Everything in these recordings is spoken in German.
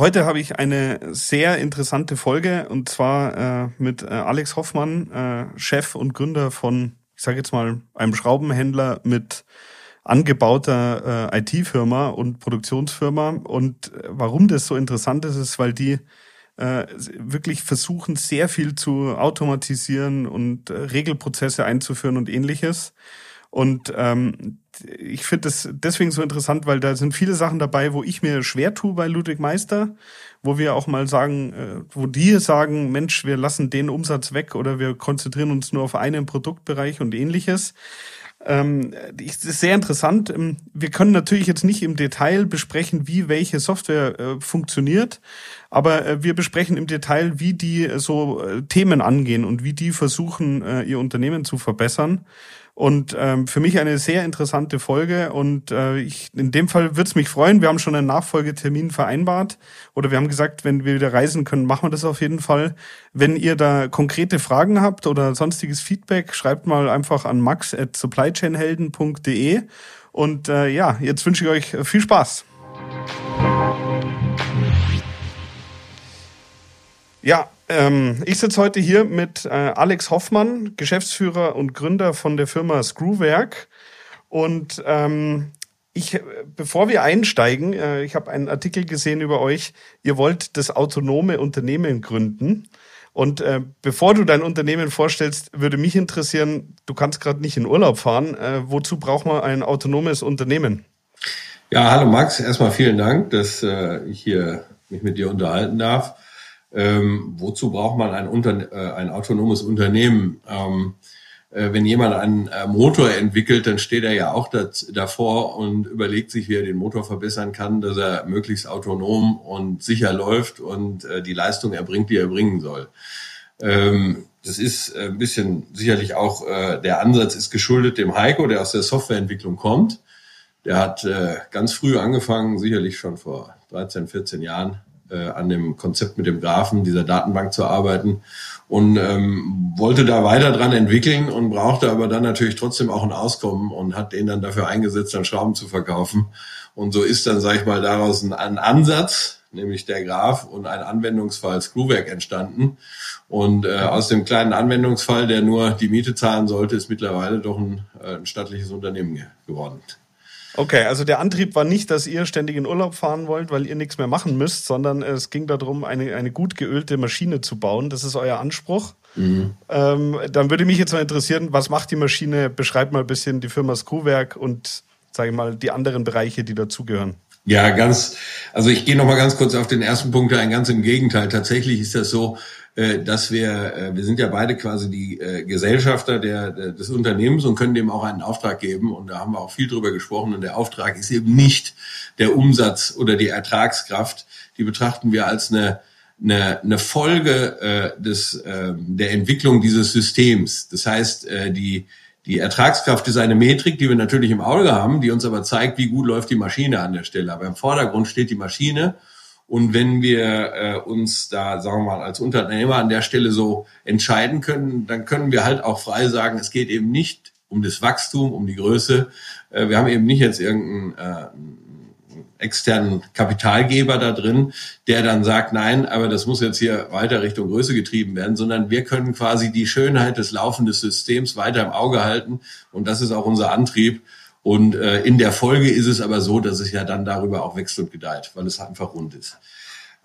Heute habe ich eine sehr interessante Folge und zwar äh, mit äh, Alex Hoffmann, äh, Chef und Gründer von, ich sage jetzt mal, einem Schraubenhändler mit angebauter äh, IT-Firma und Produktionsfirma. Und äh, warum das so interessant ist, ist, weil die äh, wirklich versuchen, sehr viel zu automatisieren und Regelprozesse einzuführen und ähnliches. Und ähm, ich finde das deswegen so interessant, weil da sind viele Sachen dabei, wo ich mir schwer tue bei Ludwig Meister, wo wir auch mal sagen, äh, wo die sagen, Mensch, wir lassen den Umsatz weg oder wir konzentrieren uns nur auf einen Produktbereich und ähnliches. Ähm, ist sehr interessant. Ähm, wir können natürlich jetzt nicht im Detail besprechen, wie welche Software äh, funktioniert, aber äh, wir besprechen im Detail, wie die äh, so äh, Themen angehen und wie die versuchen, äh, ihr Unternehmen zu verbessern. Und ähm, für mich eine sehr interessante Folge. Und äh, ich, in dem Fall würde es mich freuen. Wir haben schon einen Nachfolgetermin vereinbart. Oder wir haben gesagt, wenn wir wieder reisen können, machen wir das auf jeden Fall. Wenn ihr da konkrete Fragen habt oder sonstiges Feedback, schreibt mal einfach an max at supplychainhelden.de. Und äh, ja, jetzt wünsche ich euch viel Spaß. Ja, ähm, ich sitze heute hier mit äh, Alex Hoffmann, Geschäftsführer und Gründer von der Firma Screwwerk. Und ähm, ich, bevor wir einsteigen, äh, ich habe einen Artikel gesehen über euch. Ihr wollt das autonome Unternehmen gründen. Und äh, bevor du dein Unternehmen vorstellst, würde mich interessieren, du kannst gerade nicht in Urlaub fahren. Äh, wozu braucht man ein autonomes Unternehmen? Ja, hallo Max. Erstmal vielen Dank, dass äh, ich hier mich mit dir unterhalten darf. Ähm, wozu braucht man ein, Unter äh, ein autonomes Unternehmen? Ähm, äh, wenn jemand einen äh, Motor entwickelt, dann steht er ja auch davor und überlegt sich, wie er den Motor verbessern kann, dass er möglichst autonom und sicher läuft und äh, die Leistung erbringt, die er bringen soll. Ähm, das ist ein bisschen sicherlich auch, äh, der Ansatz ist geschuldet dem Heiko, der aus der Softwareentwicklung kommt. Der hat äh, ganz früh angefangen, sicherlich schon vor 13, 14 Jahren, äh, an dem Konzept mit dem Graphen dieser Datenbank zu arbeiten und ähm, wollte da weiter dran entwickeln und brauchte aber dann natürlich trotzdem auch ein Auskommen und hat den dann dafür eingesetzt, dann Schrauben zu verkaufen. Und so ist dann, sage ich mal, daraus ein, ein Ansatz, nämlich der Graph und ein Anwendungsfall Screwwerk entstanden. Und äh, aus dem kleinen Anwendungsfall, der nur die Miete zahlen sollte, ist mittlerweile doch ein, äh, ein stattliches Unternehmen geworden. Okay, also der Antrieb war nicht, dass ihr ständig in Urlaub fahren wollt, weil ihr nichts mehr machen müsst, sondern es ging darum, eine, eine gut geölte Maschine zu bauen. Das ist euer Anspruch. Mhm. Ähm, dann würde mich jetzt mal interessieren, was macht die Maschine? Beschreibt mal ein bisschen die Firma Screwwerk und, sage ich mal, die anderen Bereiche, die dazugehören. Ja, ganz, also ich gehe noch mal ganz kurz auf den ersten Punkt ein, ganz im Gegenteil. Tatsächlich ist das so, dass wir, äh, wir sind ja beide quasi die äh, Gesellschafter der, des Unternehmens und können dem auch einen Auftrag geben. Und da haben wir auch viel drüber gesprochen. Und der Auftrag ist eben nicht der Umsatz oder die Ertragskraft. Die betrachten wir als eine, eine, eine Folge äh, des, äh, der Entwicklung dieses Systems. Das heißt, äh, die, die Ertragskraft ist eine Metrik, die wir natürlich im Auge haben, die uns aber zeigt, wie gut läuft die Maschine an der Stelle. Aber im Vordergrund steht die Maschine. Und wenn wir äh, uns da, sagen wir mal, als Unternehmer an der Stelle so entscheiden können, dann können wir halt auch frei sagen, es geht eben nicht um das Wachstum, um die Größe. Äh, wir haben eben nicht jetzt irgendeinen äh, externen Kapitalgeber da drin, der dann sagt, nein, aber das muss jetzt hier weiter Richtung Größe getrieben werden, sondern wir können quasi die Schönheit des laufenden Systems weiter im Auge halten. Und das ist auch unser Antrieb. Und äh, in der Folge ist es aber so, dass es ja dann darüber auch wächst und gedeiht, weil es einfach rund ist.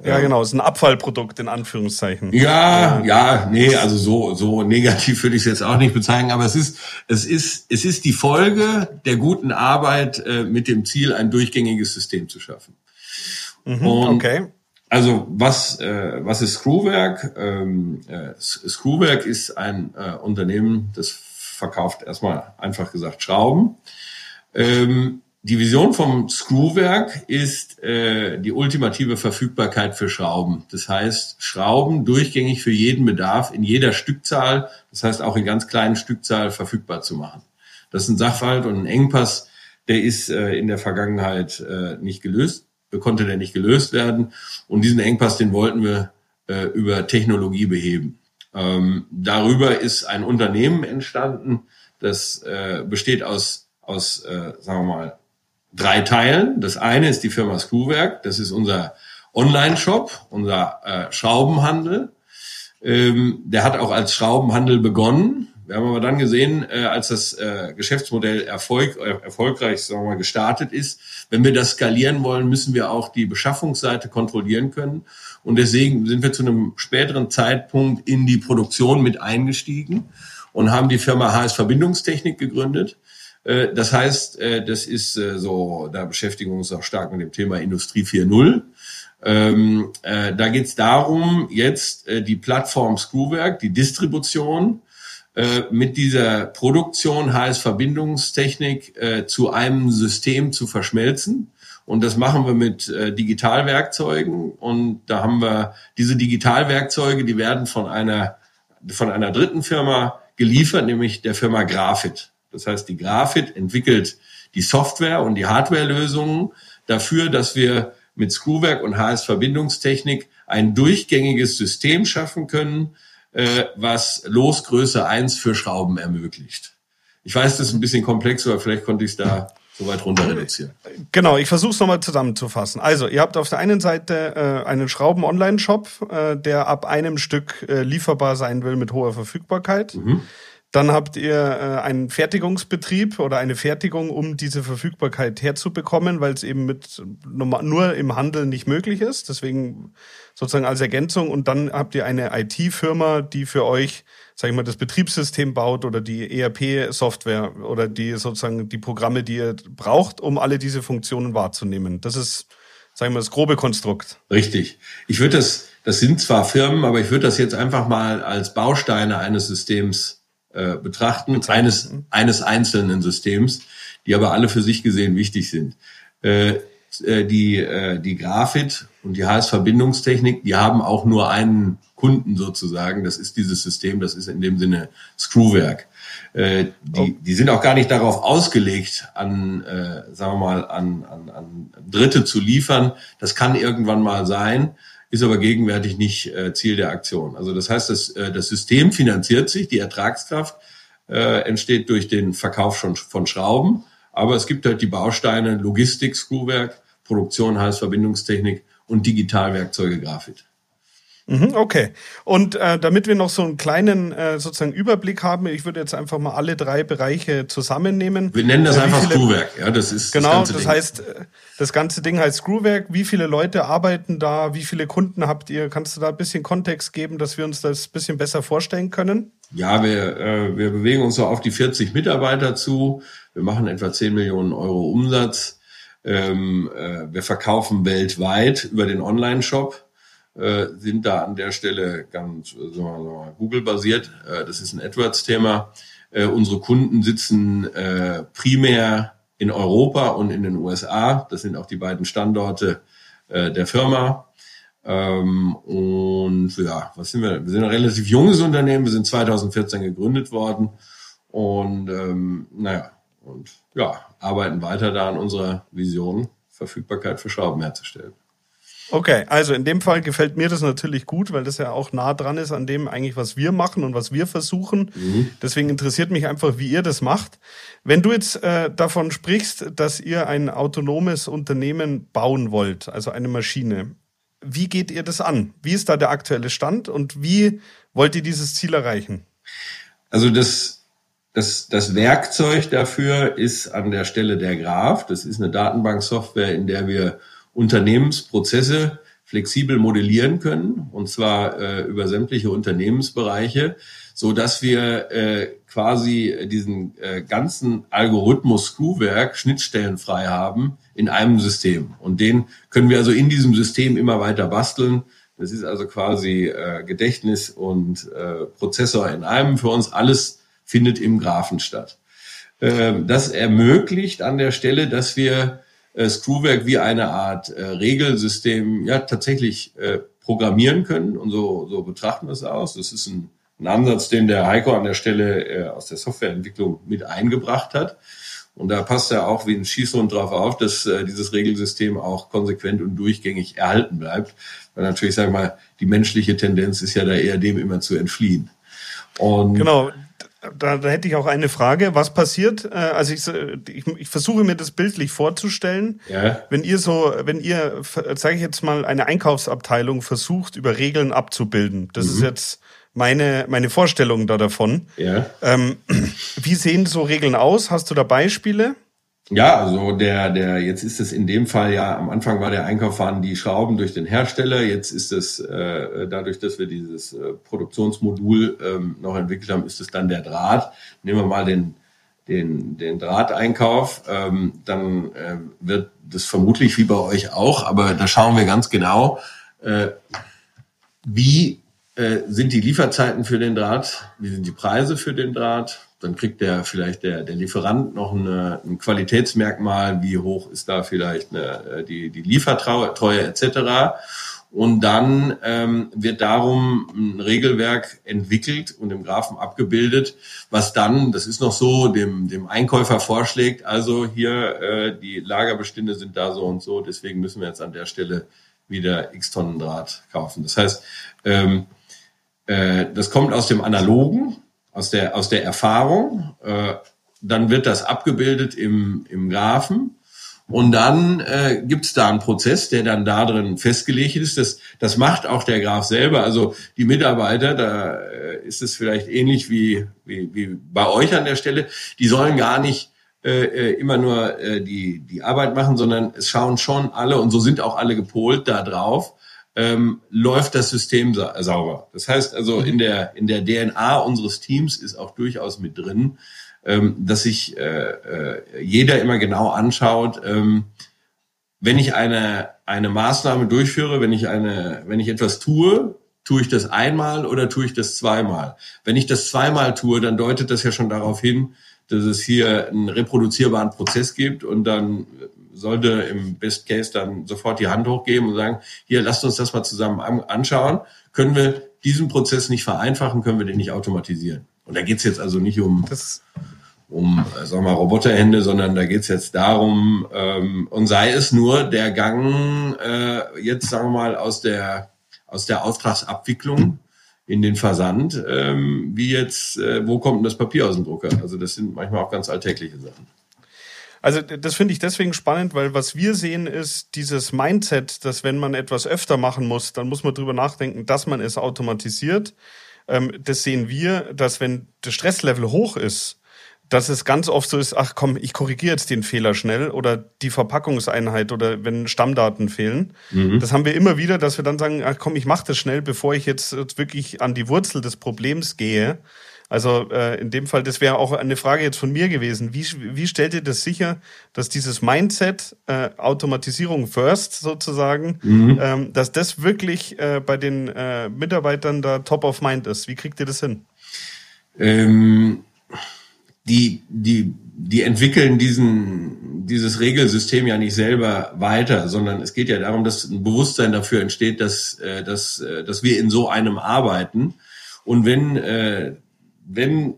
Ja, genau, es ist ein Abfallprodukt in Anführungszeichen. Ja, ja, nee, also so so negativ würde ich es jetzt auch nicht bezeichnen, aber es ist es ist es ist die Folge der guten Arbeit äh, mit dem Ziel, ein durchgängiges System zu schaffen. Mhm, okay. Also was äh, was ist Screwwerk? Ähm, äh, Screwwerk ist ein äh, Unternehmen, das verkauft erstmal einfach gesagt Schrauben. Ähm, die Vision vom Screwwerk ist äh, die ultimative Verfügbarkeit für Schrauben. Das heißt, Schrauben durchgängig für jeden Bedarf in jeder Stückzahl, das heißt auch in ganz kleinen Stückzahl verfügbar zu machen. Das ist ein Sachverhalt und ein Engpass, der ist äh, in der Vergangenheit äh, nicht gelöst, konnte der nicht gelöst werden. Und diesen Engpass, den wollten wir äh, über Technologie beheben. Ähm, darüber ist ein Unternehmen entstanden, das äh, besteht aus, aus äh, sagen wir mal, drei Teilen. Das eine ist die Firma Screwwerk, das ist unser Online-Shop, unser äh, Schraubenhandel. Ähm, der hat auch als Schraubenhandel begonnen. Wir haben aber dann gesehen, äh, als das äh, Geschäftsmodell Erfolg, äh, erfolgreich sagen wir mal, gestartet ist, wenn wir das skalieren wollen, müssen wir auch die Beschaffungsseite kontrollieren können. Und deswegen sind wir zu einem späteren Zeitpunkt in die Produktion mit eingestiegen und haben die Firma HS Verbindungstechnik gegründet. Äh, das heißt, äh, das ist äh, so, da beschäftigen wir uns auch stark mit dem Thema Industrie 4.0. Ähm, äh, da geht es darum, jetzt äh, die Plattform Screwwerk, die Distribution äh, mit dieser Produktion heißt Verbindungstechnik zu einem System zu verschmelzen. Und das machen wir mit Digitalwerkzeugen. Und da haben wir diese Digitalwerkzeuge, die werden von einer, von einer dritten Firma geliefert, nämlich der Firma Grafit. Das heißt, die Grafit entwickelt die Software und die Hardwarelösungen dafür, dass wir mit Screwwerk und HS-Verbindungstechnik ein durchgängiges System schaffen können, äh, was Losgröße 1 für Schrauben ermöglicht. Ich weiß, das ist ein bisschen komplex, aber vielleicht konnte ich es da so weit runter reduzieren. Genau, ich versuche es nochmal zusammenzufassen. Also, ihr habt auf der einen Seite äh, einen Schrauben-Online-Shop, äh, der ab einem Stück äh, lieferbar sein will mit hoher Verfügbarkeit. Mhm. Dann habt ihr äh, einen Fertigungsbetrieb oder eine Fertigung, um diese Verfügbarkeit herzubekommen, weil es eben mit nur im Handel nicht möglich ist. Deswegen sozusagen als Ergänzung. Und dann habt ihr eine IT-Firma, die für euch, sag ich mal, das Betriebssystem baut oder die ERP-Software oder die sozusagen die Programme, die ihr braucht, um alle diese Funktionen wahrzunehmen. Das ist, sagen wir, das grobe Konstrukt. Richtig. Ich würde das, das sind zwar Firmen, aber ich würde das jetzt einfach mal als Bausteine eines Systems äh, betrachten, eines, eines einzelnen Systems, die aber alle für sich gesehen wichtig sind. Äh, äh, die, äh, die Grafit und die HS-Verbindungstechnik, die haben auch nur einen Kunden sozusagen. Das ist dieses System, das ist in dem Sinne Screwwerk. Äh, die, oh. die sind auch gar nicht darauf ausgelegt, an, äh, sagen wir mal, an, an, an Dritte zu liefern. Das kann irgendwann mal sein ist aber gegenwärtig nicht äh, Ziel der Aktion. Also das heißt, das, äh, das System finanziert sich, die Ertragskraft äh, entsteht durch den Verkauf schon von Schrauben, aber es gibt halt die Bausteine Logistik, Screwwerk, Produktion, heißt Verbindungstechnik und Digitalwerkzeuge Grafit. Mhm, okay. Und äh, damit wir noch so einen kleinen äh, sozusagen Überblick haben, ich würde jetzt einfach mal alle drei Bereiche zusammennehmen. Wir nennen das einfach viele, Screwwerk, ja, das ist genau. Das, das heißt, äh, das ganze Ding heißt Screwwerk. Wie viele Leute arbeiten da? Wie viele Kunden habt ihr? Kannst du da ein bisschen Kontext geben, dass wir uns das ein bisschen besser vorstellen können? Ja, wir äh, wir bewegen uns so auf die 40 Mitarbeiter zu. Wir machen etwa 10 Millionen Euro Umsatz. Ähm, äh, wir verkaufen weltweit über den Online-Shop äh, sind da an der Stelle ganz äh, mal, Google-basiert. Äh, das ist ein AdWords-Thema. Unsere Kunden sitzen primär in Europa und in den USA. Das sind auch die beiden Standorte der Firma. Ähm, und ja, was sind wir? Wir sind ein relativ junges Unternehmen. Wir sind 2014 gegründet worden und ähm, naja und ja arbeiten weiter da an unserer Vision Verfügbarkeit für Schrauben herzustellen. Okay, also in dem Fall gefällt mir das natürlich gut, weil das ja auch nah dran ist an dem eigentlich, was wir machen und was wir versuchen. Mhm. Deswegen interessiert mich einfach, wie ihr das macht. Wenn du jetzt äh, davon sprichst, dass ihr ein autonomes Unternehmen bauen wollt, also eine Maschine, wie geht ihr das an? Wie ist da der aktuelle Stand und wie wollt ihr dieses Ziel erreichen? Also das, das, das Werkzeug dafür ist an der Stelle der Graph. Das ist eine Datenbanksoftware, in der wir Unternehmensprozesse flexibel modellieren können, und zwar äh, über sämtliche Unternehmensbereiche, so dass wir äh, quasi diesen äh, ganzen Algorithmus Screwwerk schnittstellenfrei haben in einem System. Und den können wir also in diesem System immer weiter basteln. Das ist also quasi äh, Gedächtnis und äh, Prozessor in einem. Für uns alles findet im Graphen statt. Ähm, das ermöglicht an der Stelle, dass wir äh, Screwwerk wie eine Art äh, Regelsystem ja tatsächlich äh, programmieren können und so, so betrachten wir es aus. Das ist ein, ein Ansatz, den der Heiko an der Stelle äh, aus der Softwareentwicklung mit eingebracht hat. Und da passt er auch wie ein Schießhund drauf auf, dass äh, dieses Regelsystem auch konsequent und durchgängig erhalten bleibt. Weil natürlich, sagen wir mal, die menschliche Tendenz ist ja da eher dem immer zu entfliehen. Und genau, da, da hätte ich auch eine Frage. Was passiert? Äh, also ich, ich, ich versuche mir das bildlich vorzustellen. Ja. Wenn ihr so, wenn ihr, sage ich jetzt mal, eine Einkaufsabteilung versucht, über Regeln abzubilden. Das mhm. ist jetzt meine, meine Vorstellung da davon. Ja. Ähm, wie sehen so Regeln aus? Hast du da Beispiele? Ja, also der, der, jetzt ist es in dem Fall ja, am Anfang war der Einkauf waren die Schrauben durch den Hersteller, jetzt ist es äh, dadurch, dass wir dieses äh, Produktionsmodul ähm, noch entwickelt haben, ist es dann der Draht. Nehmen wir mal den, den, den Drahteinkauf, ähm, dann äh, wird das vermutlich wie bei euch auch, aber da schauen wir ganz genau, äh, wie äh, sind die Lieferzeiten für den Draht, wie sind die Preise für den Draht, dann kriegt der vielleicht der, der Lieferant noch eine, ein Qualitätsmerkmal, wie hoch ist da vielleicht eine, äh, die, die Liefertreue etc. Und dann ähm, wird darum ein Regelwerk entwickelt und im Graphen abgebildet, was dann, das ist noch so, dem, dem Einkäufer vorschlägt, also hier äh, die Lagerbestände sind da so und so, deswegen müssen wir jetzt an der Stelle wieder x Tonnen Draht kaufen. Das heißt, ähm, äh, das kommt aus dem Analogen, aus der, aus der Erfahrung. Äh, dann wird das abgebildet im, im Graphen. Und dann äh, gibt es da einen Prozess, der dann da drin festgelegt ist. Das, das macht auch der Graph selber. Also die Mitarbeiter, da äh, ist es vielleicht ähnlich wie, wie, wie bei euch an der Stelle, die sollen gar nicht äh, äh immer nur äh, die, die Arbeit machen, sondern es schauen schon alle, und so sind auch alle gepolt da drauf, ähm, läuft das System sa sauber. Das heißt also in der in der DNA unseres Teams ist auch durchaus mit drin, ähm, dass sich äh, äh, jeder immer genau anschaut, ähm, wenn ich eine eine Maßnahme durchführe, wenn ich eine wenn ich etwas tue, tue ich das einmal oder tue ich das zweimal. Wenn ich das zweimal tue, dann deutet das ja schon darauf hin, dass es hier einen reproduzierbaren Prozess gibt und dann sollte im Best Case dann sofort die Hand hochgeben und sagen, hier, lasst uns das mal zusammen anschauen. Können wir diesen Prozess nicht vereinfachen, können wir den nicht automatisieren? Und da geht's jetzt also nicht um, das um sagen wir mal, Roboterhände, sondern da geht's jetzt darum, ähm, und sei es nur der Gang äh, jetzt, sagen wir mal, aus der, aus der Auftragsabwicklung in den Versand, ähm, wie jetzt, äh, wo kommt denn das Papier aus dem Drucker? Also das sind manchmal auch ganz alltägliche Sachen. Also das finde ich deswegen spannend, weil was wir sehen ist dieses Mindset, dass wenn man etwas öfter machen muss, dann muss man drüber nachdenken, dass man es automatisiert. Ähm, das sehen wir, dass wenn das Stresslevel hoch ist, dass es ganz oft so ist, ach komm, ich korrigiere jetzt den Fehler schnell oder die Verpackungseinheit oder wenn Stammdaten fehlen. Mhm. Das haben wir immer wieder, dass wir dann sagen, ach komm, ich mache das schnell, bevor ich jetzt wirklich an die Wurzel des Problems gehe. Also äh, in dem Fall, das wäre auch eine Frage jetzt von mir gewesen. Wie, wie stellt ihr das sicher, dass dieses Mindset, äh, Automatisierung first sozusagen, mhm. ähm, dass das wirklich äh, bei den äh, Mitarbeitern da top of mind ist? Wie kriegt ihr das hin? Ähm, die, die, die entwickeln diesen, dieses Regelsystem ja nicht selber weiter, sondern es geht ja darum, dass ein Bewusstsein dafür entsteht, dass, äh, dass, äh, dass wir in so einem arbeiten. Und wenn äh, wenn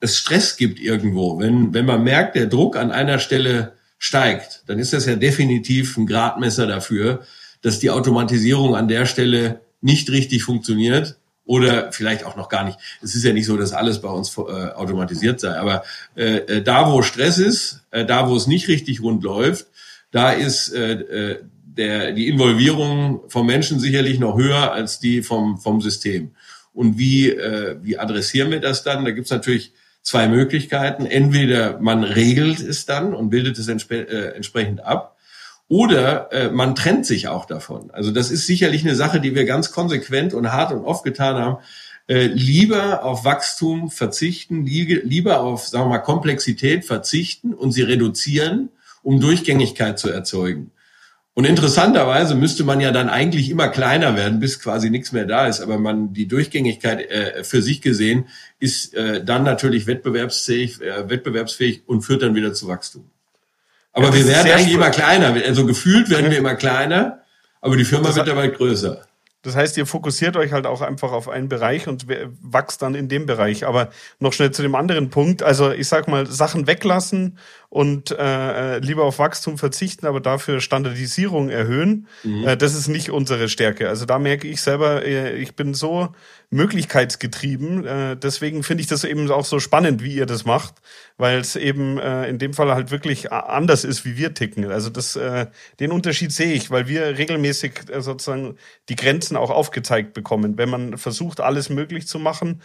es Stress gibt irgendwo, wenn, wenn man merkt, der Druck an einer Stelle steigt, dann ist das ja definitiv ein Gradmesser dafür, dass die Automatisierung an der Stelle nicht richtig funktioniert oder vielleicht auch noch gar nicht. Es ist ja nicht so, dass alles bei uns äh, automatisiert sei, aber äh, äh, da, wo Stress ist, äh, da, wo es nicht richtig rund läuft, da ist äh, äh der, die Involvierung vom Menschen sicherlich noch höher als die vom, vom System. Und wie, äh, wie adressieren wir das dann? Da gibt's natürlich zwei Möglichkeiten. Entweder man regelt es dann und bildet es entsp äh, entsprechend ab. Oder äh, man trennt sich auch davon. Also das ist sicherlich eine Sache, die wir ganz konsequent und hart und oft getan haben. Äh, lieber auf Wachstum verzichten, li lieber auf, sagen wir mal, Komplexität verzichten und sie reduzieren, um Durchgängigkeit zu erzeugen. Und interessanterweise müsste man ja dann eigentlich immer kleiner werden, bis quasi nichts mehr da ist. Aber man die Durchgängigkeit äh, für sich gesehen ist äh, dann natürlich wettbewerbsfähig, äh, wettbewerbsfähig und führt dann wieder zu Wachstum. Aber ja, wir werden eigentlich immer kleiner. Also gefühlt werden wir immer kleiner, aber die Firma wird dabei größer. Das heißt, ihr fokussiert euch halt auch einfach auf einen Bereich und wächst dann in dem Bereich. Aber noch schnell zu dem anderen Punkt. Also ich sag mal, Sachen weglassen und äh, lieber auf Wachstum verzichten, aber dafür Standardisierung erhöhen. Mhm. Äh, das ist nicht unsere Stärke. Also da merke ich selber, äh, ich bin so möglichkeitsgetrieben. Äh, deswegen finde ich das eben auch so spannend, wie ihr das macht, weil es eben äh, in dem Fall halt wirklich anders ist, wie wir ticken. Also das, äh, den Unterschied sehe ich, weil wir regelmäßig äh, sozusagen die Grenzen auch aufgezeigt bekommen. Wenn man versucht, alles möglich zu machen,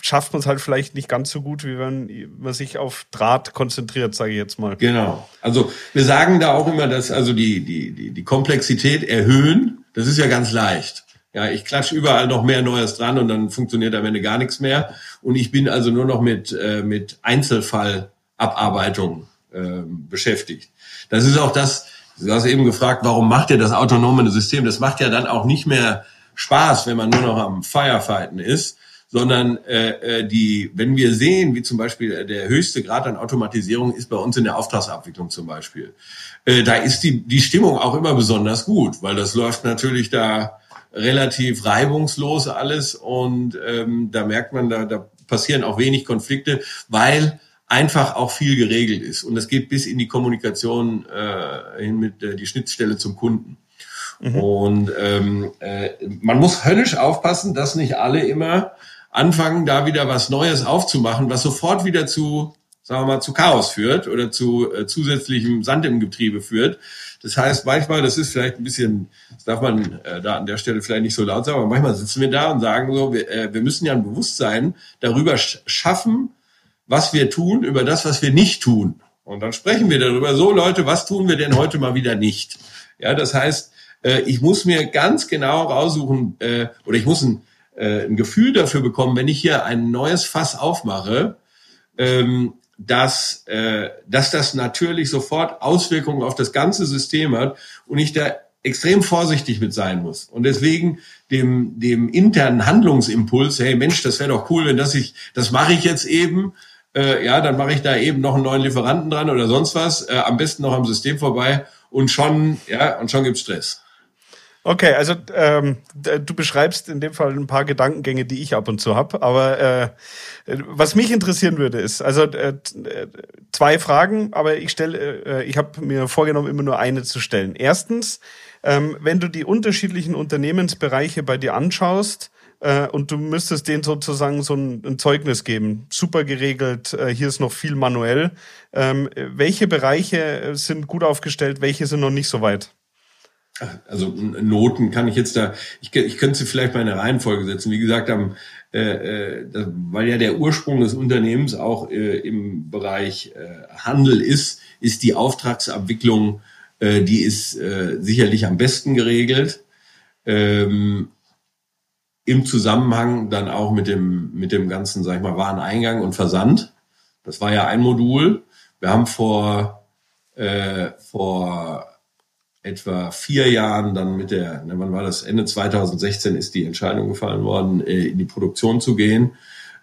schafft man es halt vielleicht nicht ganz so gut, wie wenn man sich auf Draht konzentriert, sage ich jetzt mal. Genau. Also wir sagen da auch immer, dass also die, die, die, die Komplexität erhöhen, das ist ja ganz leicht. Ja, ich klatsche überall noch mehr Neues dran und dann funktioniert am Ende gar nichts mehr. Und ich bin also nur noch mit, äh, mit Einzelfallabarbeitung äh, beschäftigt. Das ist auch das, du hast eben gefragt, warum macht ihr das autonome System? Das macht ja dann auch nicht mehr Spaß, wenn man nur noch am Firefighten ist, sondern äh, äh die, wenn wir sehen, wie zum Beispiel der höchste Grad an Automatisierung ist bei uns in der Auftragsabwicklung zum Beispiel, äh, da ist die, die Stimmung auch immer besonders gut, weil das läuft natürlich da relativ reibungslos alles und ähm, da merkt man, da, da passieren auch wenig Konflikte, weil einfach auch viel geregelt ist und es geht bis in die Kommunikation äh, hin mit äh, die Schnittstelle zum Kunden. Mhm. Und ähm, äh, man muss höllisch aufpassen, dass nicht alle immer anfangen, da wieder was Neues aufzumachen, was sofort wieder zu, sagen wir mal, zu Chaos führt oder zu äh, zusätzlichem Sand im Getriebe führt. Das heißt, manchmal, das ist vielleicht ein bisschen, das darf man äh, da an der Stelle vielleicht nicht so laut sagen, aber manchmal sitzen wir da und sagen so, wir, äh, wir müssen ja ein Bewusstsein darüber schaffen, was wir tun, über das, was wir nicht tun. Und dann sprechen wir darüber, so Leute, was tun wir denn heute mal wieder nicht? Ja, das heißt, äh, ich muss mir ganz genau raussuchen, äh, oder ich muss ein, äh, ein Gefühl dafür bekommen, wenn ich hier ein neues Fass aufmache, ähm, dass, äh, dass das natürlich sofort Auswirkungen auf das ganze System hat und ich da extrem vorsichtig mit sein muss. Und deswegen dem, dem internen Handlungsimpuls, hey Mensch, das wäre doch cool, wenn das ich, das mache ich jetzt eben, äh, ja, dann mache ich da eben noch einen neuen Lieferanten dran oder sonst was, äh, am besten noch am System vorbei und schon, ja, und schon gibt's Stress. Okay, also ähm, du beschreibst in dem Fall ein paar Gedankengänge, die ich ab und zu habe. Aber äh, was mich interessieren würde, ist also äh, zwei Fragen, aber ich stelle, äh, ich habe mir vorgenommen, immer nur eine zu stellen. Erstens, ähm, wenn du die unterschiedlichen Unternehmensbereiche bei dir anschaust, äh, und du müsstest denen sozusagen so ein, Zeugnis geben. Super geregelt, äh, hier ist noch viel manuell. Ähm, welche Bereiche sind gut aufgestellt, welche sind noch nicht so weit? Also Noten kann ich jetzt da, ich, ich könnte sie vielleicht mal in eine Reihenfolge setzen. Wie gesagt, am, äh, äh, das, weil ja der Ursprung des Unternehmens auch äh, im Bereich äh, Handel ist, ist die Auftragsabwicklung, äh, die ist äh, sicherlich am besten geregelt. Ähm, Im Zusammenhang dann auch mit dem, mit dem ganzen, sag ich mal, Wareneingang und Versand. Das war ja ein Modul. Wir haben vor, äh, vor etwa vier Jahren dann mit der, ne, wann war das? Ende 2016 ist die Entscheidung gefallen worden, äh, in die Produktion zu gehen.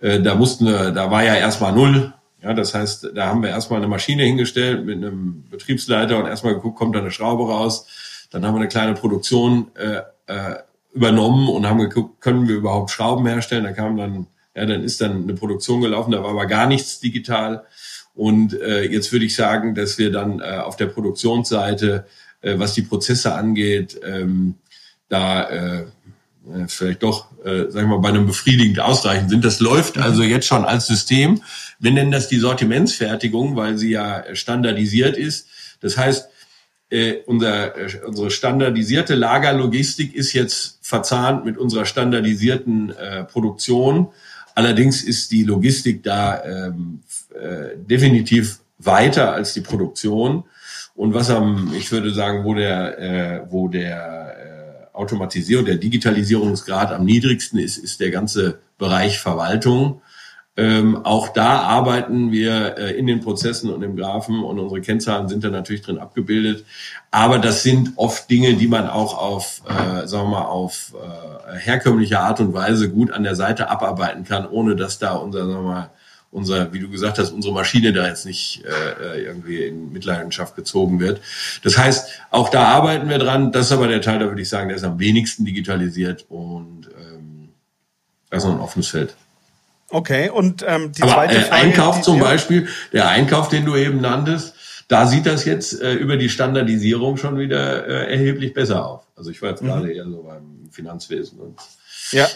Äh, da mussten wir, da war ja erstmal null. Ja, das heißt, da haben wir erstmal eine Maschine hingestellt mit einem Betriebsleiter und erstmal geguckt, kommt da eine Schraube raus. Dann haben wir eine kleine Produktion äh, äh, übernommen und haben geguckt, können wir überhaupt Schrauben herstellen? Da kam dann, ja, dann ist dann eine Produktion gelaufen, da war aber gar nichts digital. Und äh, jetzt würde ich sagen, dass wir dann äh, auf der Produktionsseite äh, was die Prozesse angeht, ähm, da äh, äh, vielleicht doch, äh, sagen wir mal, bei einem befriedigend ausreichend sind. Das läuft also jetzt schon als System. Wir nennen das die Sortimentsfertigung, weil sie ja standardisiert ist. Das heißt, äh, unser, äh, unsere standardisierte Lagerlogistik ist jetzt verzahnt mit unserer standardisierten äh, Produktion. Allerdings ist die Logistik da ähm, äh, definitiv weiter als die Produktion. Und was am, ich würde sagen, wo der, äh, wo der äh, Automatisierung, der Digitalisierungsgrad am niedrigsten ist, ist der ganze Bereich Verwaltung. Ähm, auch da arbeiten wir äh, in den Prozessen und im Graphen und unsere Kennzahlen sind da natürlich drin abgebildet. Aber das sind oft Dinge, die man auch auf, äh, sagen wir mal, auf äh, herkömmliche Art und Weise gut an der Seite abarbeiten kann, ohne dass da unser, sagen wir mal, unser, wie du gesagt hast, unsere Maschine da jetzt nicht äh, äh irgendwie in Mitleidenschaft gezogen wird. Das heißt, auch da arbeiten wir dran. Das ist aber der Teil, da würde ich sagen, der ist am wenigsten digitalisiert und ähm, das ist noch ein offenes Feld. Okay, und ähm, die Aber, zweite äh, Frage. Einkauf zum Beispiel, der Einkauf, den du eben nanntest, da sieht das jetzt äh, über die Standardisierung schon wieder äh, erheblich besser auf. Also ich war jetzt mhm. gerade eher so beim Finanzwesen und ja.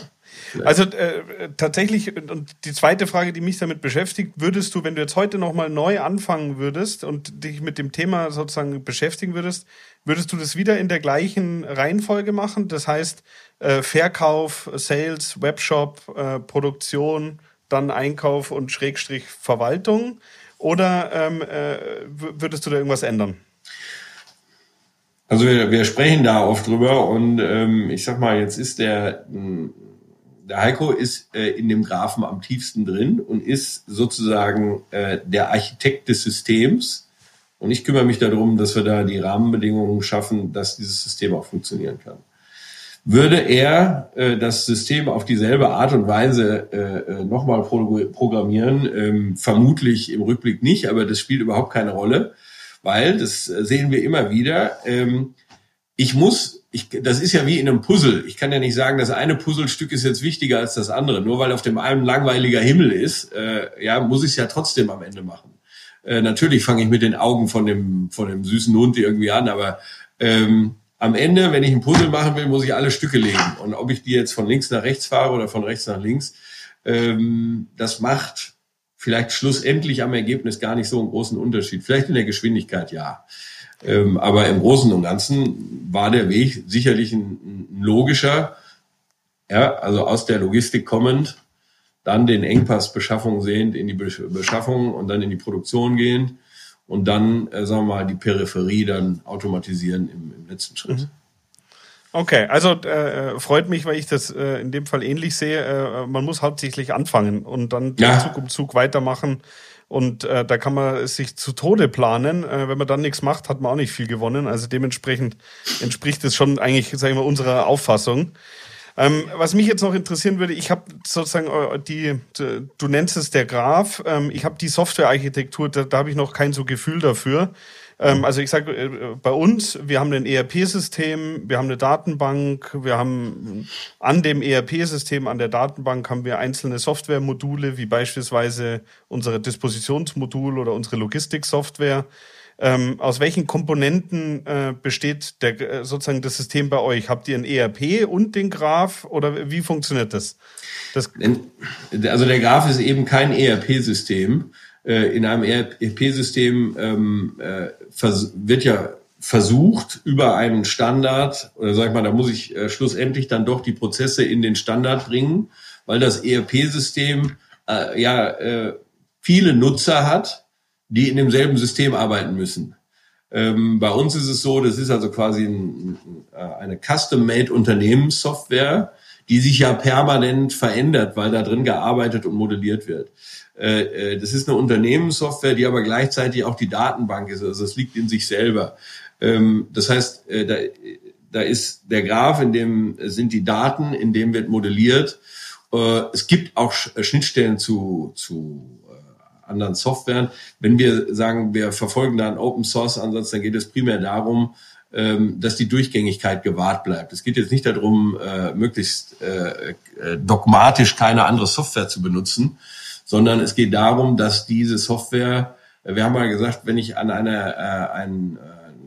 Also äh, tatsächlich, und die zweite Frage, die mich damit beschäftigt, würdest du, wenn du jetzt heute nochmal neu anfangen würdest und dich mit dem Thema sozusagen beschäftigen würdest, würdest du das wieder in der gleichen Reihenfolge machen? Das heißt, äh, Verkauf, Sales, Webshop, äh, Produktion, dann Einkauf und Schrägstrich Verwaltung? Oder ähm, äh, würdest du da irgendwas ändern? Also wir, wir sprechen da oft drüber und ähm, ich sag mal, jetzt ist der, der Heiko ist äh, in dem Graphen am tiefsten drin und ist sozusagen äh, der Architekt des Systems. Und ich kümmere mich darum, dass wir da die Rahmenbedingungen schaffen, dass dieses System auch funktionieren kann würde er äh, das System auf dieselbe Art und Weise äh, äh nochmal pro programmieren? Ähm, vermutlich im Rückblick nicht, aber das spielt überhaupt keine Rolle, weil das sehen wir immer wieder. Ähm, ich muss, ich, das ist ja wie in einem Puzzle. Ich kann ja nicht sagen, das eine Puzzlestück ist jetzt wichtiger als das andere. Nur weil auf dem einen langweiliger Himmel ist, äh, ja, muss ich es ja trotzdem am Ende machen. Äh, natürlich fange ich mit den Augen von dem, von dem süßen Hund irgendwie an, aber ähm, am Ende, wenn ich ein Puzzle machen will, muss ich alle Stücke legen. Und ob ich die jetzt von links nach rechts fahre oder von rechts nach links, ähm, das macht vielleicht schlussendlich am Ergebnis gar nicht so einen großen Unterschied. Vielleicht in der Geschwindigkeit ja. Ähm, aber im Großen und Ganzen war der Weg sicherlich ein, ein logischer. Ja, also aus der Logistik kommend, dann den Engpass Beschaffung sehend in die Beschaffung und dann in die Produktion gehend und dann, äh, sagen wir mal, die Peripherie dann automatisieren im, im letzten Schritt. Mhm. Okay, also äh, freut mich, weil ich das äh, in dem Fall ähnlich sehe. Äh, man muss hauptsächlich anfangen und dann ja. Zug um Zug weitermachen. Und äh, da kann man sich zu Tode planen. Äh, wenn man dann nichts macht, hat man auch nicht viel gewonnen. Also dementsprechend entspricht es schon eigentlich, sagen wir, unserer Auffassung. Ähm, was mich jetzt noch interessieren würde, ich habe sozusagen äh, die, du nennst es der Graph, ähm, ich habe die Softwarearchitektur, da, da habe ich noch kein so Gefühl dafür. Ähm, also ich sage, äh, bei uns, wir haben ein ERP-System, wir haben eine Datenbank, wir haben an dem ERP-System, an der Datenbank haben wir einzelne Softwaremodule, wie beispielsweise unsere Dispositionsmodul oder unsere Logistik-Software. Ähm, aus welchen Komponenten äh, besteht der, äh, sozusagen das System bei euch? Habt ihr ein ERP und den Graph oder wie funktioniert das? das also der Graph ist eben kein ERP-System. Äh, in einem ERP-System ähm, äh, wird ja versucht über einen Standard oder sag ich mal, da muss ich äh, schlussendlich dann doch die Prozesse in den Standard bringen, weil das ERP-System äh, ja äh, viele Nutzer hat die in demselben System arbeiten müssen. Ähm, bei uns ist es so, das ist also quasi ein, äh, eine custom-made Unternehmenssoftware, die sich ja permanent verändert, weil da drin gearbeitet und modelliert wird. Äh, äh, das ist eine Unternehmenssoftware, die aber gleichzeitig auch die Datenbank ist. Also es liegt in sich selber. Ähm, das heißt, da, da ist der Graph, in dem sind die Daten, in dem wird modelliert. Es gibt auch Schnittstellen zu, zu anderen Softwaren. Wenn wir sagen, wir verfolgen da einen Open Source Ansatz, dann geht es primär darum, ähm, dass die Durchgängigkeit gewahrt bleibt. Es geht jetzt nicht darum, äh, möglichst äh, äh, dogmatisch keine andere Software zu benutzen, sondern es geht darum, dass diese Software, wir haben mal gesagt, wenn ich an einer ein,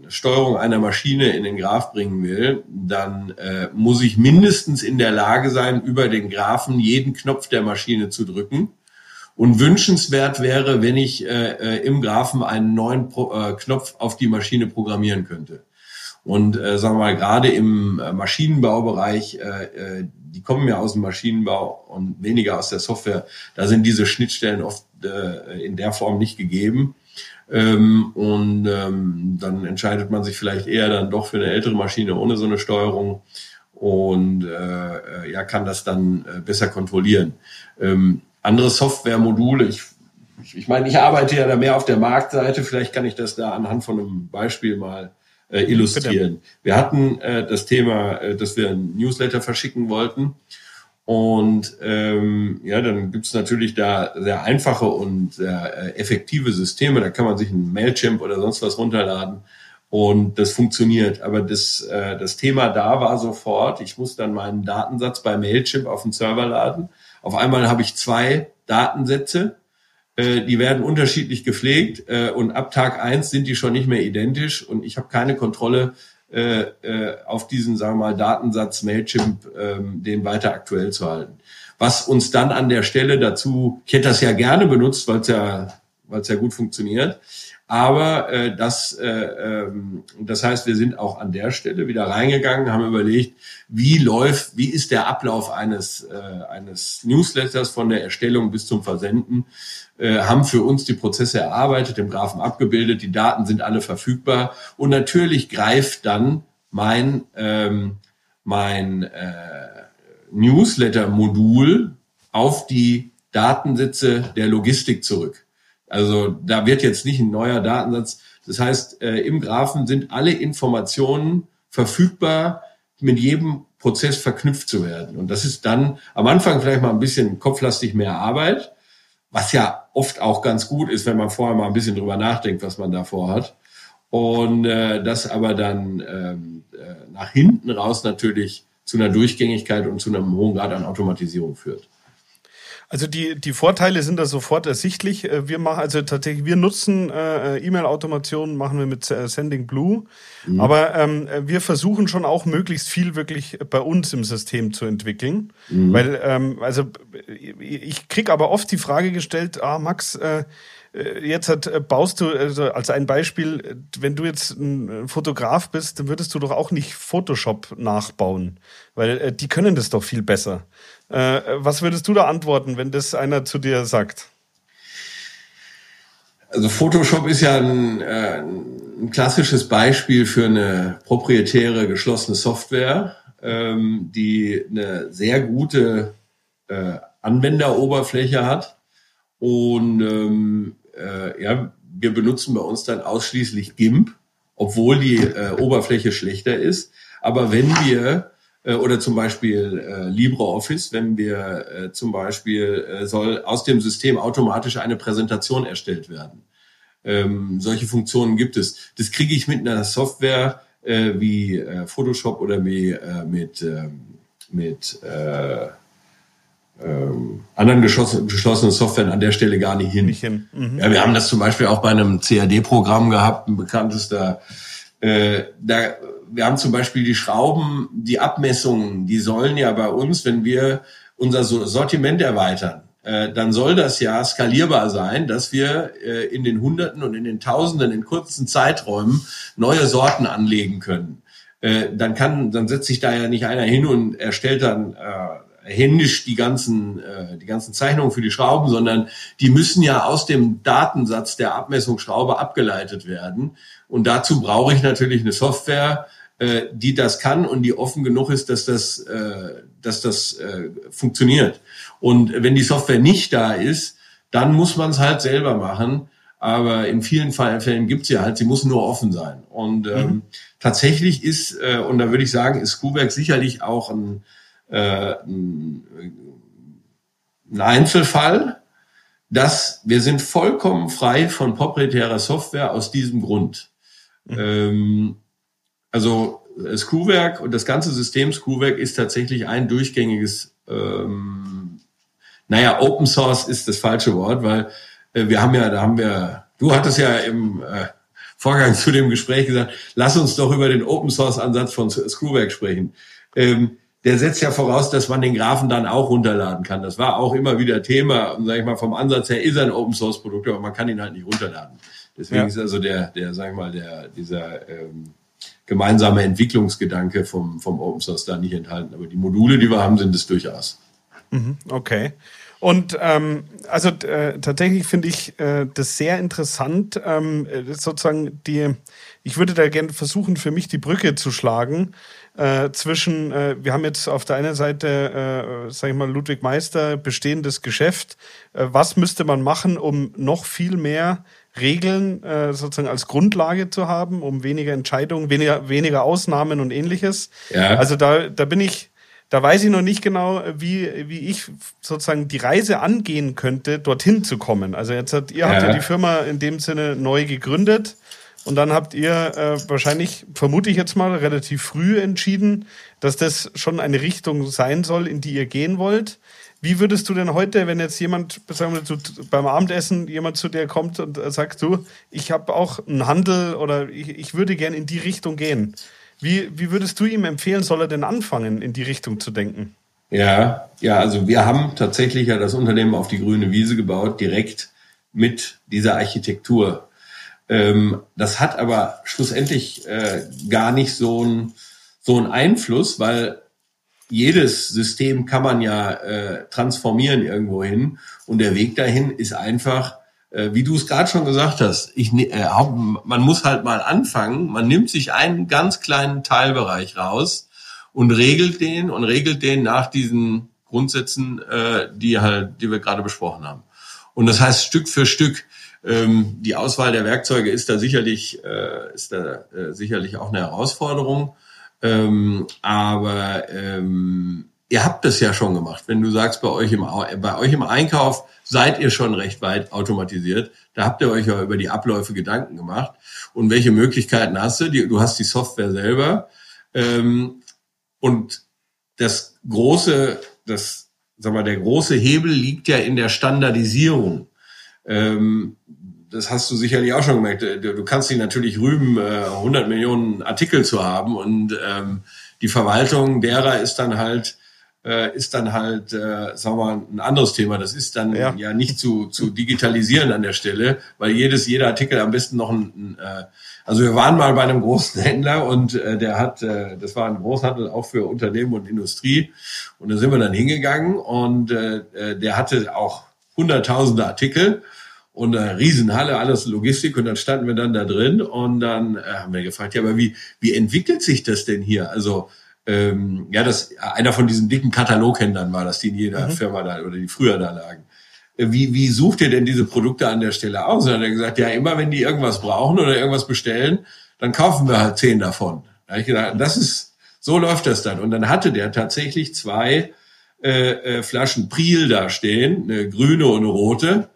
Steuerung einer Maschine in den Graph bringen will, dann äh, muss ich mindestens in der Lage sein, über den Graphen jeden Knopf der Maschine zu drücken und wünschenswert wäre, wenn ich äh, äh, im Graphen einen neuen Pro äh, Knopf auf die Maschine programmieren könnte. Und äh, sagen wir mal, gerade im äh, Maschinenbaubereich, äh, äh, die kommen ja aus dem Maschinenbau und weniger aus der Software, da sind diese Schnittstellen oft äh, in der Form nicht gegeben. Ähm, und ähm, dann entscheidet man sich vielleicht eher dann doch für eine ältere Maschine ohne so eine Steuerung und äh, ja kann das dann besser kontrollieren. Ähm, andere Softwaremodule. Ich, ich, ich meine, ich arbeite ja da mehr auf der Marktseite. Vielleicht kann ich das da anhand von einem Beispiel mal äh, illustrieren. Bitte. Wir hatten äh, das Thema, äh, dass wir ein Newsletter verschicken wollten. Und ähm, ja, dann gibt's natürlich da sehr einfache und sehr äh, effektive Systeme. Da kann man sich ein Mailchimp oder sonst was runterladen und das funktioniert. Aber das, äh, das Thema da war sofort, ich muss dann meinen Datensatz bei Mailchimp auf den Server laden. Auf einmal habe ich zwei Datensätze, äh, die werden unterschiedlich gepflegt äh, und ab Tag eins sind die schon nicht mehr identisch und ich habe keine Kontrolle äh, äh, auf diesen, sagen wir mal, Datensatz Mailchimp, ähm, den weiter aktuell zu halten. Was uns dann an der Stelle dazu, ich hätte das ja gerne benutzt, weil es ja, weil es ja gut funktioniert, aber äh, das, äh, ähm, das heißt, wir sind auch an der Stelle wieder reingegangen, haben überlegt, wie läuft, wie ist der Ablauf eines, äh, eines Newsletters von der Erstellung bis zum Versenden, äh, haben für uns die Prozesse erarbeitet, im Graphen abgebildet, die Daten sind alle verfügbar und natürlich greift dann mein, ähm, mein äh, Newsletter-Modul auf die Datensätze der Logistik zurück. Also da wird jetzt nicht ein neuer Datensatz. Das heißt, äh, im Graphen sind alle Informationen verfügbar, mit jedem Prozess verknüpft zu werden. Und das ist dann am Anfang vielleicht mal ein bisschen kopflastig mehr Arbeit, was ja oft auch ganz gut ist, wenn man vorher mal ein bisschen drüber nachdenkt, was man da vorhat. Und äh, das aber dann ähm, äh, nach hinten raus natürlich zu einer Durchgängigkeit und zu einem hohen Grad an Automatisierung führt. Also die, die Vorteile sind da sofort ersichtlich. Äh, wir machen also tatsächlich, wir nutzen äh, E-Mail-Automation, machen wir mit äh, Sending Blue. Mhm. Aber ähm, wir versuchen schon auch möglichst viel wirklich bei uns im System zu entwickeln. Mhm. Weil, ähm, also ich krieg aber oft die Frage gestellt, ah, Max, äh, äh Jetzt hat, äh, baust du, also als ein Beispiel, wenn du jetzt ein Fotograf bist, dann würdest du doch auch nicht Photoshop nachbauen, weil äh, die können das doch viel besser. Äh, was würdest du da antworten, wenn das einer zu dir sagt? Also Photoshop ist ja ein, äh, ein klassisches Beispiel für eine proprietäre geschlossene Software, ähm, die eine sehr gute äh, Anwenderoberfläche hat. Und ähm, äh, ja, wir benutzen bei uns dann ausschließlich GIMP, obwohl die äh, Oberfläche schlechter ist. Aber wenn wir äh, oder zum Beispiel äh, LibreOffice, wenn wir äh, zum Beispiel äh, soll aus dem System automatisch eine Präsentation erstellt werden. Ähm, solche Funktionen gibt es. Das kriege ich mit einer Software äh, wie äh, Photoshop oder wie äh, mit äh, mit äh, ähm, anderen geschlossenen Software an der Stelle gar nicht hin. Nicht hin. Mhm. Ja, wir haben das zum Beispiel auch bei einem CAD-Programm gehabt, ein bekanntes da. Äh, da wir haben zum Beispiel die Schrauben, die Abmessungen, die sollen ja bei uns, wenn wir unser Sortiment erweitern, äh, dann soll das ja skalierbar sein, dass wir äh, in den Hunderten und in den Tausenden in kurzen Zeiträumen neue Sorten anlegen können. Äh, dann kann, dann setzt sich da ja nicht einer hin und erstellt dann äh, händisch die ganzen, äh, die ganzen Zeichnungen für die Schrauben, sondern die müssen ja aus dem Datensatz der Abmessungsschraube abgeleitet werden. Und dazu brauche ich natürlich eine Software, äh, die das kann und die offen genug ist, dass das, äh, dass das äh, funktioniert. Und wenn die Software nicht da ist, dann muss man es halt selber machen. Aber in vielen Fällen gibt es ja halt, sie muss nur offen sein. Und ähm, mhm. tatsächlich ist, äh, und da würde ich sagen, ist Kuberg sicherlich auch ein, äh, ein, ein Einzelfall, dass wir sind vollkommen frei von proprietärer Software aus diesem Grund. Mhm. Ähm, also das Kuhwerk und das ganze System Kuhwerk ist tatsächlich ein durchgängiges, ähm, naja, Open Source ist das falsche Wort, weil äh, wir haben ja, da haben wir, du hattest ja im äh, Vorgang zu dem Gespräch gesagt, lass uns doch über den Open Source Ansatz von Screwwerk sprechen. Ähm, der setzt ja voraus, dass man den Graphen dann auch runterladen kann. Das war auch immer wieder Thema. Und sag ich mal, vom Ansatz her ist er ein Open Source Produkt, aber man kann ihn halt nicht runterladen. Deswegen ja. ist also der, der, sag ich mal, der, dieser ähm, gemeinsame Entwicklungsgedanke vom, vom Open Source da nicht enthalten. Aber die Module, die wir haben, sind es durchaus. Mhm, okay. Und ähm, also äh, tatsächlich finde ich äh, das sehr interessant, ähm, sozusagen die, ich würde da gerne versuchen, für mich die Brücke zu schlagen äh, zwischen, äh, wir haben jetzt auf der einen Seite, äh, sage ich mal, Ludwig Meister, bestehendes Geschäft. Äh, was müsste man machen, um noch viel mehr Regeln äh, sozusagen als Grundlage zu haben, um weniger Entscheidungen, weniger, weniger Ausnahmen und ähnliches? Ja. Also da, da bin ich, da weiß ich noch nicht genau, wie, wie ich sozusagen die Reise angehen könnte, dorthin zu kommen. Also jetzt hat, ihr ja. habt ja die Firma in dem Sinne neu gegründet. Und dann habt ihr äh, wahrscheinlich, vermute ich jetzt mal, relativ früh entschieden, dass das schon eine Richtung sein soll, in die ihr gehen wollt. Wie würdest du denn heute, wenn jetzt jemand, sagen wir, beim Abendessen jemand zu dir kommt und sagt, du, ich habe auch einen Handel oder ich, ich würde gern in die Richtung gehen. Wie, wie würdest du ihm empfehlen, soll er denn anfangen, in die Richtung zu denken? Ja, ja, also wir haben tatsächlich ja das Unternehmen auf die grüne Wiese gebaut, direkt mit dieser Architektur ähm, das hat aber schlussendlich äh, gar nicht so einen so einen Einfluss, weil jedes System kann man ja äh, transformieren irgendwo hin. Und der Weg dahin ist einfach, äh, wie du es gerade schon gesagt hast, ich, ne, äh, man muss halt mal anfangen. Man nimmt sich einen ganz kleinen Teilbereich raus und regelt den und regelt den nach diesen Grundsätzen, äh, die halt, die wir gerade besprochen haben. Und das heißt Stück für Stück. Ähm, die Auswahl der Werkzeuge ist da sicherlich, äh, ist da äh, sicherlich auch eine Herausforderung. Ähm, aber ähm, ihr habt das ja schon gemacht. Wenn du sagst, bei euch im, bei euch im Einkauf seid ihr schon recht weit automatisiert. Da habt ihr euch ja über die Abläufe Gedanken gemacht. Und welche Möglichkeiten hast du? Die, du hast die Software selber. Ähm, und das große, das, sag mal, der große Hebel liegt ja in der Standardisierung. Ähm, das hast du sicherlich auch schon gemerkt. Du kannst dich natürlich rühmen, 100 äh, Millionen Artikel zu haben und ähm, die Verwaltung derer ist dann halt äh, ist dann halt, äh, sagen wir mal, ein anderes Thema. Das ist dann ja, ja nicht zu, zu digitalisieren an der Stelle, weil jedes, jeder Artikel am besten noch ein, ein äh, also wir waren mal bei einem großen Händler und äh, der hat, äh, das war ein Großhandel auch für Unternehmen und Industrie und da sind wir dann hingegangen und äh, äh der hatte auch hunderttausende Artikel und eine Riesenhalle, alles Logistik und dann standen wir dann da drin und dann äh, haben wir gefragt, ja, aber wie, wie entwickelt sich das denn hier? Also ähm, ja, das einer von diesen dicken Kataloghändlern war das, die in jeder mhm. Firma da oder die früher da lagen. Äh, wie, wie sucht ihr denn diese Produkte an der Stelle aus? Und dann hat er gesagt, ja, immer wenn die irgendwas brauchen oder irgendwas bestellen, dann kaufen wir halt zehn davon. Da habe ich gedacht, das ist, so läuft das dann. Und dann hatte der tatsächlich zwei äh, äh, Flaschen Priel da stehen, eine grüne und eine rote.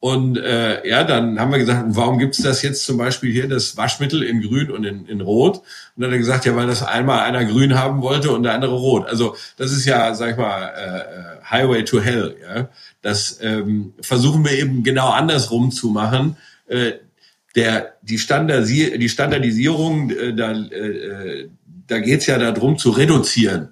Und äh, ja, dann haben wir gesagt, warum gibt's das jetzt zum Beispiel hier, das Waschmittel in Grün und in, in Rot? Und dann hat er gesagt, ja, weil das einmal einer Grün haben wollte und der andere Rot. Also das ist ja, sag ich mal, äh, äh Highway to Hell. Ja, das ähm, versuchen wir eben genau andersrum zu machen. Äh, der die, Standardisi die Standardisierung, äh, da, äh, da geht's ja darum zu reduzieren.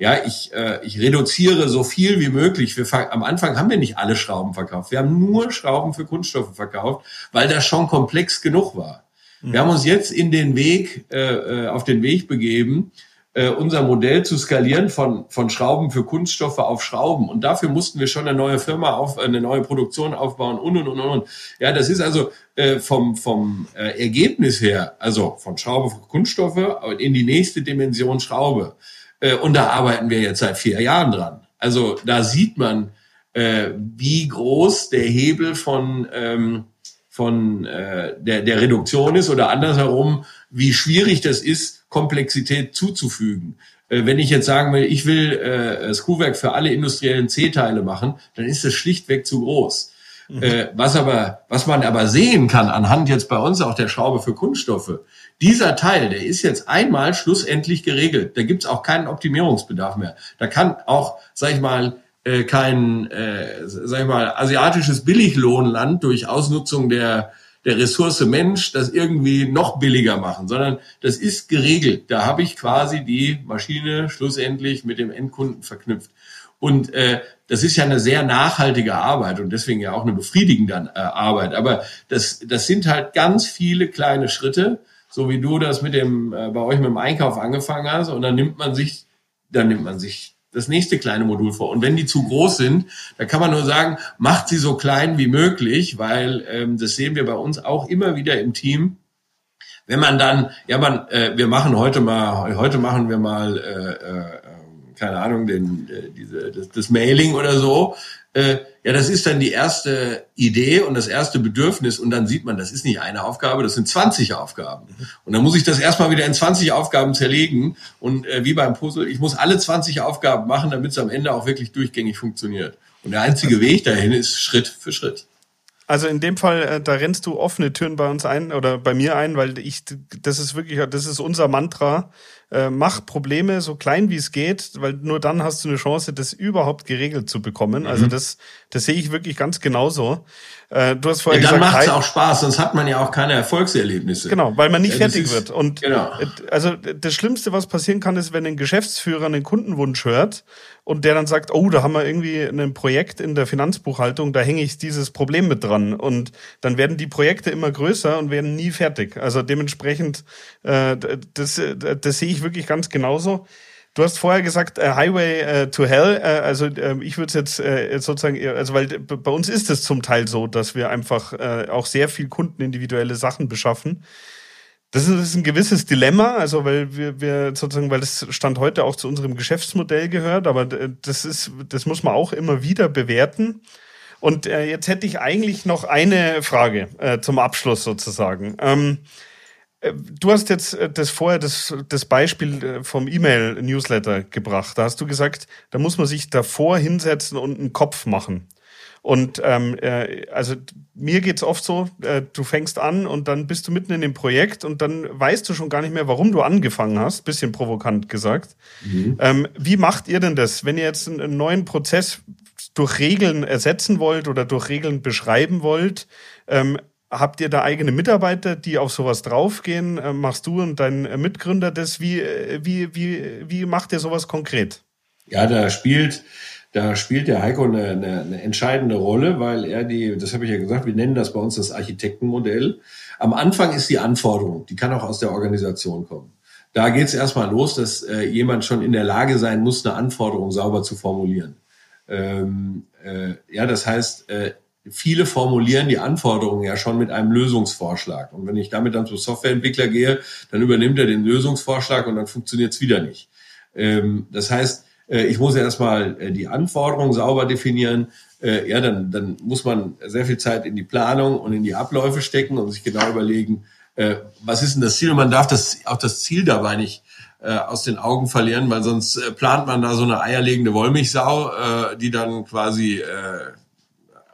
Ja, ich, äh, ich reduziere so viel wie möglich. Wir am Anfang haben wir nicht alle Schrauben verkauft. Wir haben nur Schrauben für Kunststoffe verkauft, weil das schon komplex genug war. Mhm. Wir haben uns jetzt in den Weg, äh, äh, auf den Weg begeben, äh, unser Modell zu skalieren von, von Schrauben für Kunststoffe auf Schrauben. Und dafür mussten wir schon eine neue Firma auf, eine neue Produktion aufbauen und, und, und, und. Ja, das ist also äh, vom, vom äh, Ergebnis her, also von Schraube für Kunststoffe in die nächste Dimension Schraube. Äh, und da arbeiten wir jetzt seit vier Jahren dran. Also da sieht man, äh, wie groß der Hebel von, ähm, von äh, der, der Reduktion ist oder andersherum, wie schwierig das ist, Komplexität zuzufügen. Wenn ich jetzt sagen will, ich will äh, das Kuhwerk für alle industriellen C-Teile machen, dann ist das schlichtweg zu groß. Äh, was aber, was man aber sehen kann anhand jetzt bei uns auch der Schraube für Kunststoffe, dieser Teil, der ist jetzt einmal schlussendlich geregelt. Da gibt's auch keinen Optimierungsbedarf mehr. Da kann auch, sag ich mal, äh, kein, äh, sag ich mal, asiatisches Billiglohnland durch Ausnutzung der der Ressource Mensch das irgendwie noch billiger machen, sondern das ist geregelt. Da habe ich quasi die Maschine schlussendlich mit dem Endkunden verknüpft. Und äh, das ist ja eine sehr nachhaltige Arbeit und deswegen ja auch eine befriedigende äh, Arbeit. Aber das, das sind halt ganz viele kleine Schritte, so wie du das mit dem äh, bei euch mit dem Einkauf angefangen hast. Und dann nimmt man sich, dann nimmt man sich das nächste kleine Modul vor. Und wenn die zu groß sind, dann kann man nur sagen, macht sie so klein wie möglich, weil ähm, das sehen wir bei uns auch immer wieder im Team. Wenn man dann, ja, man, äh, wir machen heute mal, heute machen wir mal, äh, äh, keine Ahnung, den, äh, diese, das, das Mailing oder so. Äh, ja, das ist dann die erste Idee und das erste Bedürfnis und dann sieht man, das ist nicht eine Aufgabe, das sind 20 Aufgaben. Und dann muss ich das erstmal wieder in 20 Aufgaben zerlegen und äh, wie beim Puzzle, ich muss alle 20 Aufgaben machen, damit es am Ende auch wirklich durchgängig funktioniert. Und der einzige Weg dahin ist Schritt für Schritt. Also in dem Fall, äh, da rennst du offene Türen bei uns ein oder bei mir ein, weil ich, das ist wirklich, das ist unser Mantra. Äh, mach Probleme so klein wie es geht, weil nur dann hast du eine Chance, das überhaupt geregelt zu bekommen. Also mhm. das, das sehe ich wirklich ganz genauso. Äh, du hast vorher ja, dann macht es auch Spaß, sonst hat man ja auch keine Erfolgserlebnisse. Genau, weil man nicht ja, fertig ist, wird. Und genau. Äh, also das Schlimmste, was passieren kann, ist, wenn ein Geschäftsführer einen Kundenwunsch hört und der dann sagt, oh, da haben wir irgendwie ein Projekt in der Finanzbuchhaltung, da hänge ich dieses Problem mit dran. Und dann werden die Projekte immer größer und werden nie fertig. Also dementsprechend, äh, das, äh, das sehe ich wirklich ganz genauso. Du hast vorher gesagt, äh, Highway äh, to Hell. Äh, also äh, ich würde jetzt äh, sozusagen, also weil bei uns ist es zum Teil so, dass wir einfach äh, auch sehr viel kundenindividuelle Sachen beschaffen. Das ist, ein gewisses Dilemma, also weil wir, wir sozusagen, weil das Stand heute auch zu unserem Geschäftsmodell gehört, aber das ist, das muss man auch immer wieder bewerten. Und äh, jetzt hätte ich eigentlich noch eine Frage äh, zum Abschluss sozusagen. Ähm, äh, du hast jetzt äh, das vorher das, das Beispiel äh, vom E-Mail-Newsletter gebracht. Da hast du gesagt, da muss man sich davor hinsetzen und einen Kopf machen. Und ähm, äh, also mir geht's oft so, äh, du fängst an und dann bist du mitten in dem Projekt und dann weißt du schon gar nicht mehr, warum du angefangen hast, bisschen provokant gesagt. Mhm. Ähm, wie macht ihr denn das, wenn ihr jetzt einen neuen Prozess durch Regeln ersetzen wollt oder durch Regeln beschreiben wollt? Ähm, Habt ihr da eigene Mitarbeiter, die auf sowas draufgehen? Äh, machst du und dein äh, Mitgründer das? Wie, äh, wie, wie, wie macht ihr sowas konkret? Ja, da spielt, da spielt der Heiko eine, eine, eine entscheidende Rolle, weil er die, das habe ich ja gesagt, wir nennen das bei uns das Architektenmodell. Am Anfang ist die Anforderung, die kann auch aus der Organisation kommen. Da geht es erstmal los, dass äh, jemand schon in der Lage sein muss, eine Anforderung sauber zu formulieren. Ähm, äh, ja, das heißt, äh, viele formulieren die Anforderungen ja schon mit einem Lösungsvorschlag. Und wenn ich damit dann zum Softwareentwickler gehe, dann übernimmt er den Lösungsvorschlag und dann funktioniert es wieder nicht. Ähm, das heißt, äh, ich muss erstmal äh, die Anforderungen sauber definieren. Äh, ja, dann, dann muss man sehr viel Zeit in die Planung und in die Abläufe stecken und sich genau überlegen, was ist denn das Ziel? Und man darf das, auch das Ziel dabei nicht aus den Augen verlieren, weil sonst plant man da so eine eierlegende Wollmilchsau, die dann quasi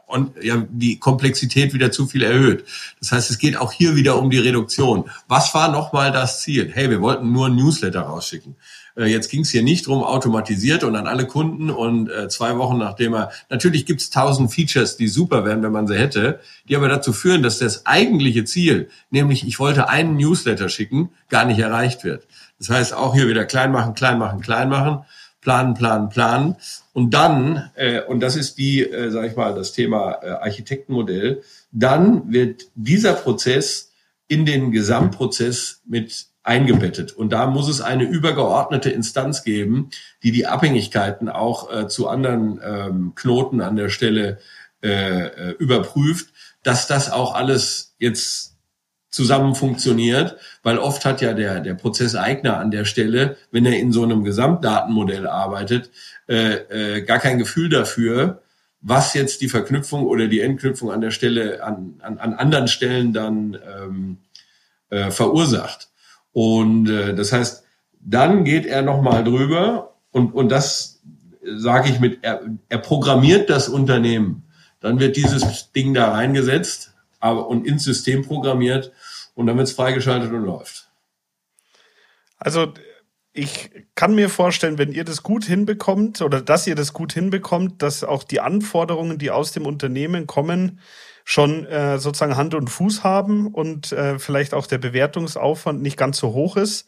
und ja, die Komplexität wieder zu viel erhöht. Das heißt, es geht auch hier wieder um die Reduktion. Was war nochmal das Ziel? Hey, wir wollten nur ein Newsletter rausschicken. Äh, jetzt ging es hier nicht drum, automatisiert und an alle Kunden und äh, zwei Wochen nachdem er, natürlich gibt es tausend Features, die super wären, wenn man sie hätte, die aber dazu führen, dass das eigentliche Ziel, nämlich ich wollte einen Newsletter schicken, gar nicht erreicht wird. Das heißt, auch hier wieder klein machen, klein machen, klein machen planen, planen, planen. Und dann, äh, und das ist die, äh, sage ich mal, das Thema äh, Architektenmodell, dann wird dieser Prozess in den Gesamtprozess mit eingebettet. Und da muss es eine übergeordnete Instanz geben, die die Abhängigkeiten auch äh, zu anderen ähm, Knoten an der Stelle äh, äh überprüft, dass das auch alles jetzt zusammen funktioniert, weil oft hat ja der, der Prozesseigner an der Stelle, wenn er in so einem Gesamtdatenmodell arbeitet, äh, äh, gar kein Gefühl dafür, was jetzt die Verknüpfung oder die Entknüpfung an der Stelle, an, an, an anderen Stellen dann ähm, äh, verursacht. Und äh, das heißt, dann geht er nochmal drüber und, und das sage ich mit, er, er programmiert das Unternehmen. Dann wird dieses Ding da reingesetzt aber, und ins System programmiert und dann wird es freigeschaltet und läuft. Also ich kann mir vorstellen, wenn ihr das gut hinbekommt oder dass ihr das gut hinbekommt, dass auch die Anforderungen, die aus dem Unternehmen kommen, schon äh, sozusagen Hand und Fuß haben und äh, vielleicht auch der Bewertungsaufwand nicht ganz so hoch ist.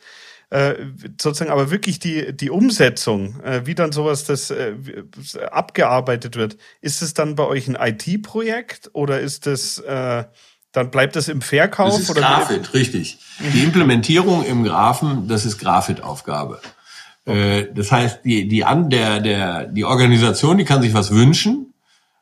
Äh, sozusagen aber wirklich die die Umsetzung, äh, wie dann sowas das äh, abgearbeitet wird, ist es dann bei euch ein IT-Projekt oder ist es äh, dann bleibt es im Verkauf? Das ist oder Grafit, richtig. Die Implementierung im Graphen, das ist Grafit-Aufgabe. Okay. Äh, das heißt, die, die, an, der, der, die Organisation, die kann sich was wünschen,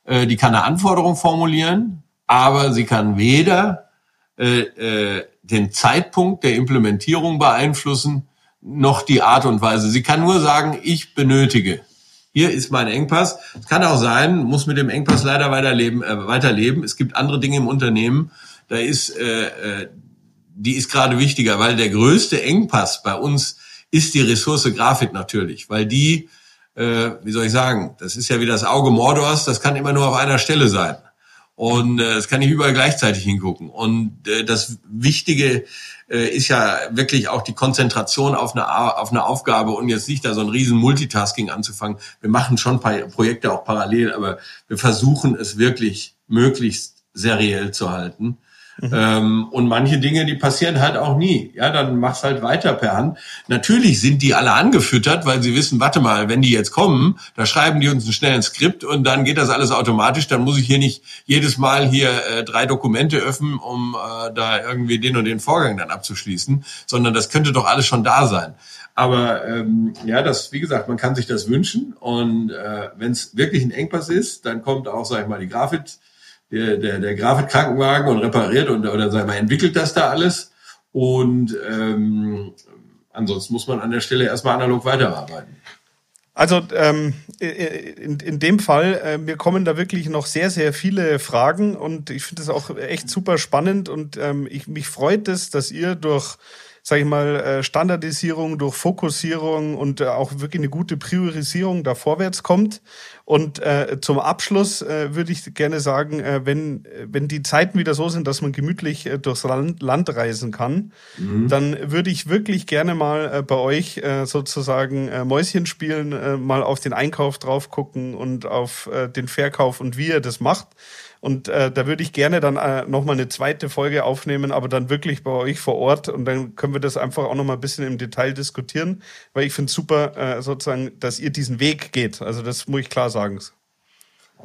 äh, die kann eine Anforderung formulieren, aber sie kann weder äh, äh, den Zeitpunkt der Implementierung beeinflussen, noch die Art und Weise. Sie kann nur sagen, ich benötige. Hier ist mein Engpass. Es kann auch sein, muss mit dem Engpass leider weiterleben. Äh, weiterleben. Es gibt andere Dinge im Unternehmen. Da ist, äh, äh, die ist gerade wichtiger, weil der größte Engpass bei uns ist die Ressource Grafik natürlich, weil die, äh, wie soll ich sagen, das ist ja wie das Auge Mordors, das kann immer nur auf einer Stelle sein. Und äh, das kann ich überall gleichzeitig hingucken. Und äh, das Wichtige äh, ist ja wirklich auch die Konzentration auf eine, auf eine Aufgabe und jetzt nicht da so ein riesen Multitasking anzufangen. Wir machen schon paar Projekte auch parallel, aber wir versuchen es wirklich möglichst seriell zu halten. Mhm. Ähm, und manche Dinge, die passieren halt auch nie. Ja, dann mach's halt weiter per Hand. Natürlich sind die alle angefüttert, weil sie wissen, warte mal, wenn die jetzt kommen, da schreiben die uns ein schnelles Skript und dann geht das alles automatisch. Dann muss ich hier nicht jedes Mal hier äh, drei Dokumente öffnen, um äh, da irgendwie den und den Vorgang dann abzuschließen, sondern das könnte doch alles schon da sein. Aber ähm, ja, das, wie gesagt, man kann sich das wünschen. Und äh, wenn es wirklich ein Engpass ist, dann kommt auch, sag ich mal, die Grafik der, der, der Grafikkrankenwagen und repariert und oder sagen wir, entwickelt das da alles. Und ähm, ansonsten muss man an der Stelle erstmal analog weiterarbeiten. Also ähm, in, in dem Fall, äh, mir kommen da wirklich noch sehr, sehr viele Fragen und ich finde es auch echt super spannend und ähm, ich, mich freut es, dass ihr durch sage ich mal, äh, Standardisierung, durch Fokussierung und äh, auch wirklich eine gute Priorisierung da vorwärts kommt. Und äh, zum Abschluss äh, würde ich gerne sagen, äh, wenn, wenn die Zeiten wieder so sind, dass man gemütlich äh, durchs Land, Land reisen kann, mhm. dann würde ich wirklich gerne mal äh, bei euch äh, sozusagen äh, Mäuschen spielen, äh, mal auf den Einkauf drauf gucken und auf äh, den Verkauf und wie ihr das macht. Und äh, da würde ich gerne dann äh, nochmal eine zweite Folge aufnehmen, aber dann wirklich bei euch vor Ort. Und dann können wir das einfach auch nochmal ein bisschen im Detail diskutieren, weil ich finde es super, äh, sozusagen, dass ihr diesen Weg geht. Also das muss ich klar sagen.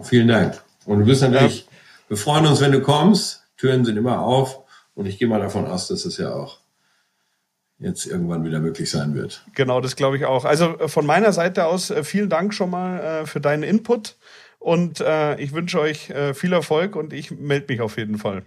Vielen Dank. Und du bist natürlich, ja. wir freuen uns, wenn du kommst. Türen sind immer auf. Und ich gehe mal davon aus, dass es ja auch jetzt irgendwann wieder möglich sein wird. Genau, das glaube ich auch. Also äh, von meiner Seite aus äh, vielen Dank schon mal äh, für deinen Input. Und äh, ich wünsche euch äh, viel Erfolg und ich melde mich auf jeden Fall.